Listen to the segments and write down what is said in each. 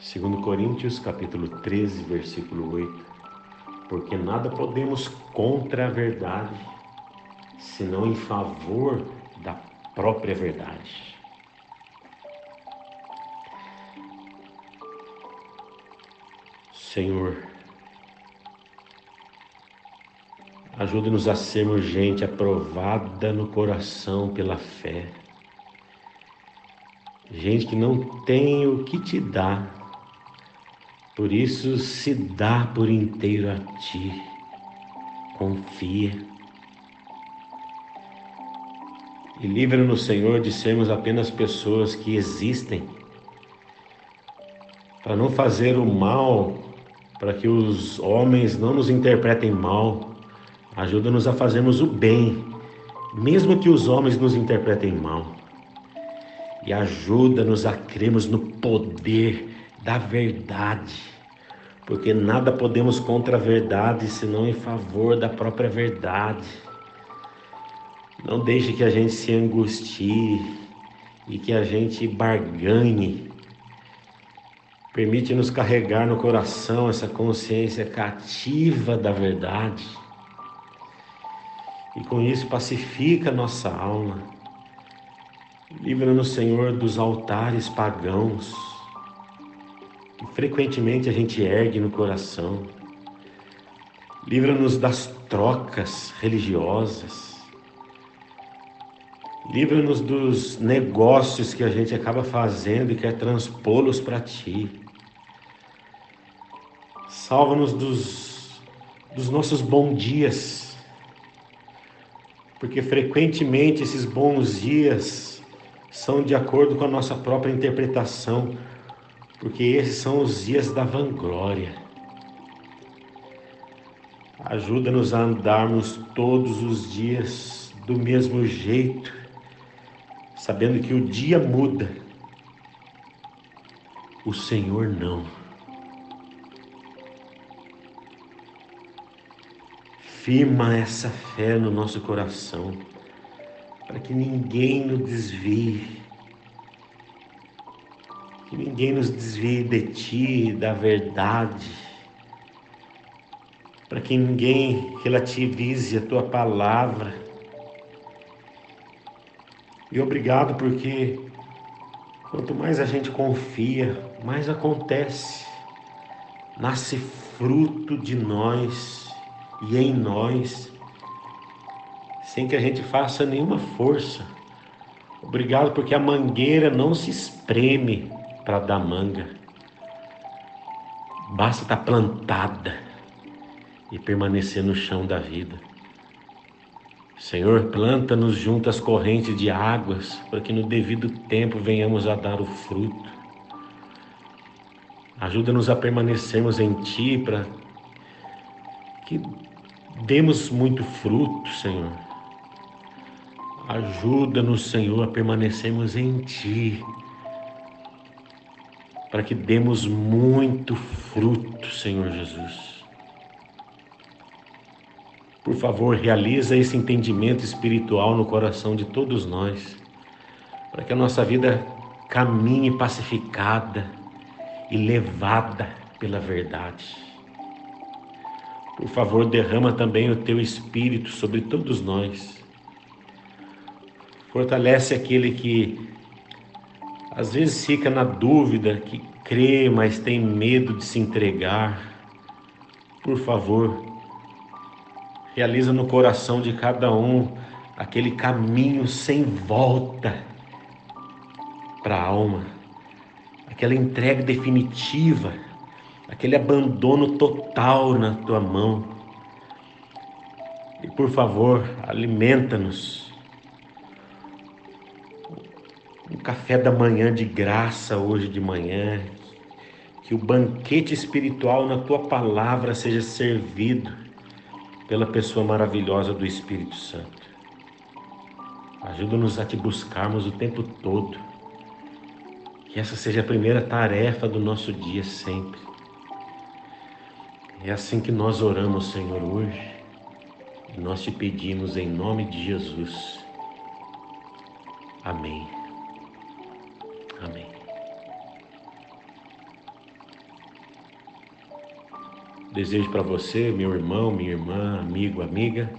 Segundo Coríntios, capítulo 13, versículo 8. Porque nada podemos contra a verdade, senão em favor da própria verdade. Senhor, ajude-nos a sermos gente aprovada no coração pela fé. Gente que não tem o que te dar, por isso se dá por inteiro a ti. Confia. E livra-nos, Senhor, de sermos apenas pessoas que existem para não fazer o mal, para que os homens não nos interpretem mal. Ajuda-nos a fazermos o bem, mesmo que os homens nos interpretem mal. E ajuda-nos a crermos no poder da verdade, porque nada podemos contra a verdade senão em favor da própria verdade. Não deixe que a gente se angustie e que a gente barganhe. Permite-nos carregar no coração essa consciência cativa da verdade. E com isso pacifica nossa alma. Livra-nos, Senhor, dos altares pagãos que frequentemente a gente ergue no coração. Livra-nos das trocas religiosas. Livra-nos dos negócios que a gente acaba fazendo e quer transpô-los para ti. Salva-nos dos, dos nossos bons dias, porque frequentemente esses bons dias são de acordo com a nossa própria interpretação porque esses são os dias da vanglória. Ajuda-nos a andarmos todos os dias do mesmo jeito, sabendo que o dia muda, o Senhor não. Firma essa fé no nosso coração, para que ninguém nos desvie que ninguém nos desvie de ti, da verdade, para que ninguém relativize a tua palavra. E obrigado porque quanto mais a gente confia, mais acontece. Nasce fruto de nós e em nós, sem que a gente faça nenhuma força. Obrigado porque a mangueira não se espreme dar manga. Basta estar tá plantada e permanecer no chão da vida. Senhor, planta-nos junto às correntes de águas, para que no devido tempo venhamos a dar o fruto. Ajuda-nos a permanecermos em Ti, para que demos muito fruto, Senhor. Ajuda-nos, Senhor, a permanecermos em Ti para que demos muito fruto, Senhor Jesus. Por favor, realiza esse entendimento espiritual no coração de todos nós, para que a nossa vida caminhe pacificada e levada pela verdade. Por favor, derrama também o teu espírito sobre todos nós. Fortalece aquele que às vezes fica na dúvida, que crê, mas tem medo de se entregar. Por favor, realiza no coração de cada um aquele caminho sem volta para a alma, aquela entrega definitiva, aquele abandono total na tua mão. E por favor, alimenta-nos um café da manhã de graça hoje de manhã, que o banquete espiritual na tua palavra seja servido pela pessoa maravilhosa do Espírito Santo. Ajuda-nos a te buscarmos o tempo todo. Que essa seja a primeira tarefa do nosso dia sempre. É assim que nós oramos, Senhor, hoje. E nós te pedimos em nome de Jesus. Amém. Amém. Desejo para você, meu irmão, minha irmã, amigo, amiga,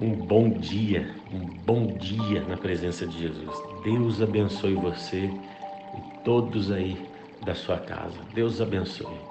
um bom dia, um bom dia na presença de Jesus. Deus abençoe você e todos aí da sua casa. Deus abençoe.